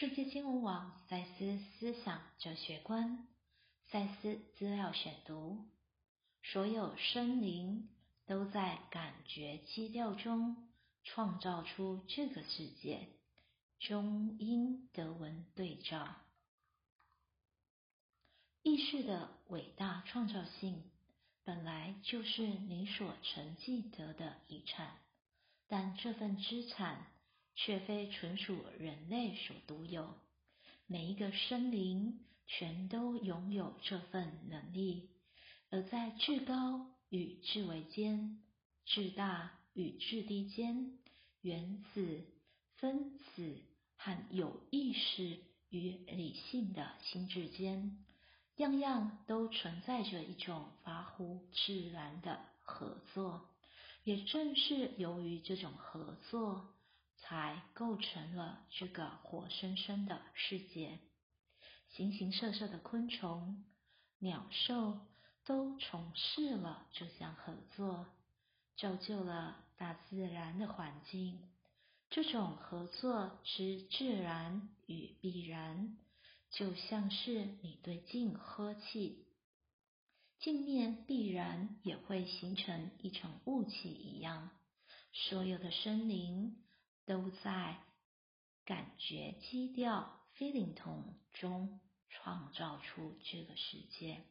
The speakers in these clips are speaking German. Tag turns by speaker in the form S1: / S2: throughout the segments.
S1: 世界新闻网赛斯思想哲学观，赛斯资料选读。所有生灵都在感觉基调中创造出这个世界。中英德文对照。意识的伟大创造性本来就是你所承继得的遗产，但这份资产。却非纯属人类所独有，每一个生灵全都拥有这份能力，而在至高与至微间、至大与至低间、原子、分子和有意识与理性的心智间，样样都存在着一种发乎自然的合作。也正是由于这种合作。才构成了这个活生生的世界。形形色色的昆虫、鸟兽都从事了这项合作，造就了大自然的环境。这种合作之自然与必然，就像是你对镜喝气，镜面必然也会形成一层雾气一样。所有的生灵。都在感觉基调 （feeling tone） 中创造出这个世界，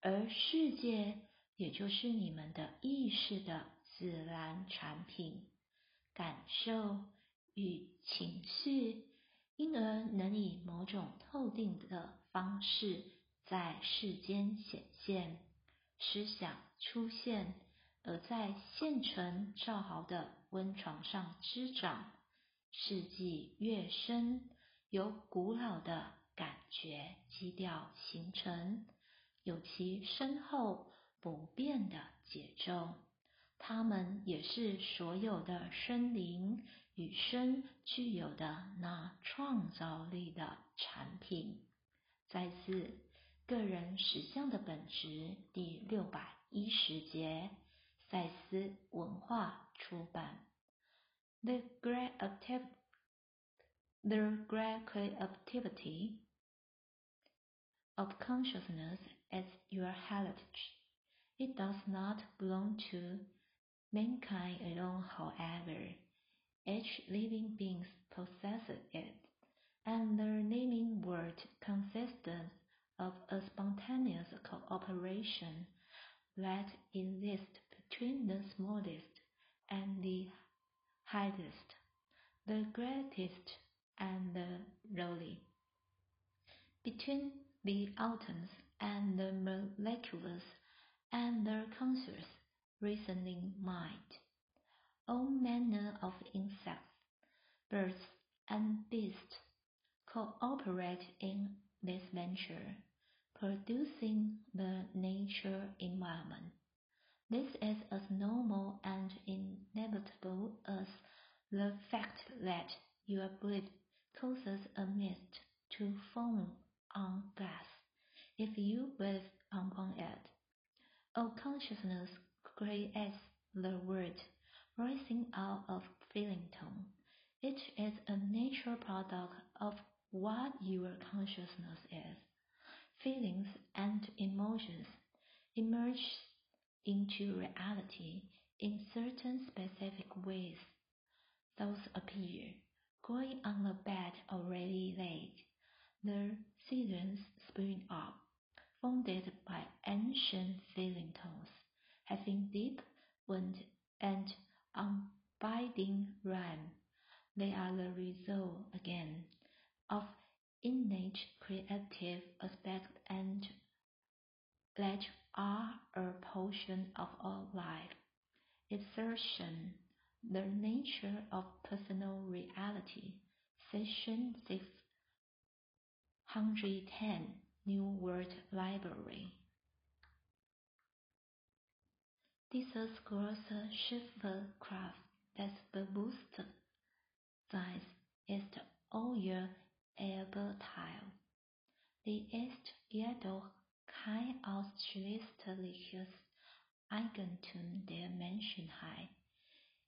S1: 而世界也就是你们的意识的自然产品、感受与情绪，因而能以某种特定的方式在世间显现、思想出现，而在现成造好的。温床上滋长，世纪越深，由古老的感觉基调形成，有其深厚不变的节奏。它们也是所有的生灵与生具有的那创造力的产品。再次，个人实相的本质第六百一十节。赛斯文化出版。The great activity, the great creativity of consciousness is your heritage. It does not belong to mankind alone, however. Each living being possesses it, and the living world consists of a spontaneous cooperation that exists between the smallest and the highest, the greatest, and the lowly. Between the atoms and the molecules and the conscious reasoning mind, all manner of insects, birds, and beasts cooperate in this venture producing the nature environment. This is as normal and inevitable as the fact that your breath causes a mist to form on glass if you breathe upon it. All consciousness creates the word rising out of feeling tone. It is a natural product of what your consciousness is feelings and emotions emerge into reality in certain specific ways. Those appear, going on a bed already laid. The seasons spring up, founded by ancient feeling tones, having deep wind and unbinding rhyme. They are the result, again, of innate creative aspect and that are a portion of our life. Assertion, the nature of personal reality, session 610, New World Library. Dieses große Schiffskraft des Bewusstseins ist euer Erbteil. Die ist jedoch kein ausschließliches Eigentum der Menschheit.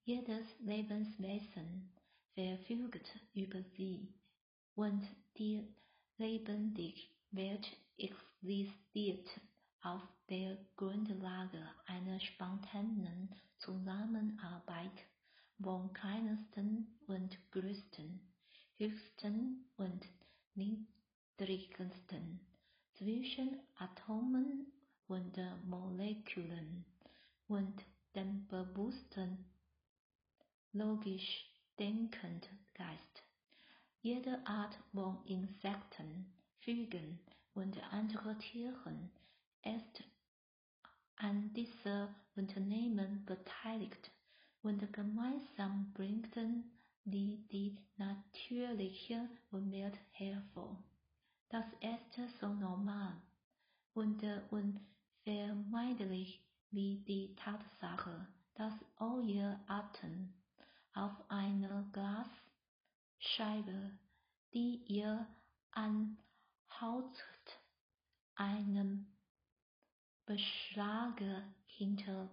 S1: Jedes Lebenswesen verfügt über sie. und die lebendig wird existiert auf der Grundlage einer spontanen Zusammenarbeit von kleinsten und größten, höchsten und niedrigsten, zwischen Atomen und Molekülen und dem bewussten, logisch denkenden Geist. Jede Art von Insekten, Vögeln und anderen Tieren ist an dieser Unternehmen beteiligt und gemeinsam bringen die die natürliche Umwelt hervor. Das ist so normal und unvermeidlich wie die Tatsache, dass euer Atem auf einer Glasscheibe, die ihr anhaucht, einen Beschlag hinterlässt.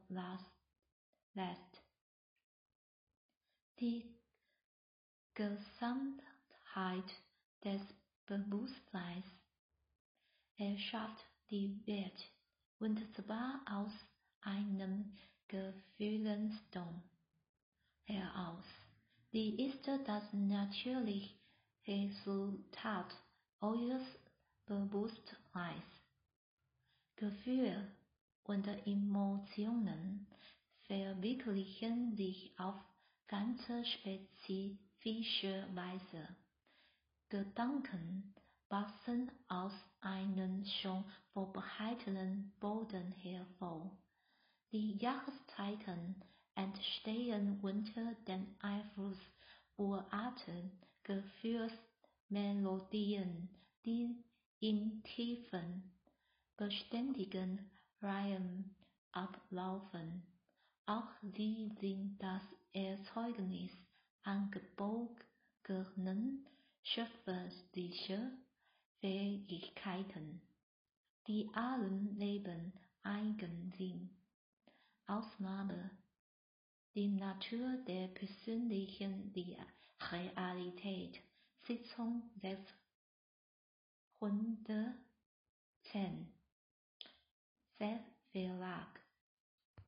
S1: Die Gesamtheit des Bewusstseins erschafft die Welt, und zwar aus einem Gefühlsdom heraus. Die ist das natürliche Resultat eures Bewusstseins. Gefühle und Emotionen verwirklichen sich auf ganz spezifische Weise. Gedanken wachsen aus einem schon vorbereiteten Boden hervor. Die Jahreszeiten entstehen unter dem Einfluss uralter Gefühlsmelodien, die in tiefen, beständigen Reihen ablaufen. Auch sie sind das Erzeugnis angeborener schöpferischer Fähigkeiten, die allen Leben eigen sind. Ausnahme die Natur der persönlichen Realität. Sitzung 610 Selbstverlag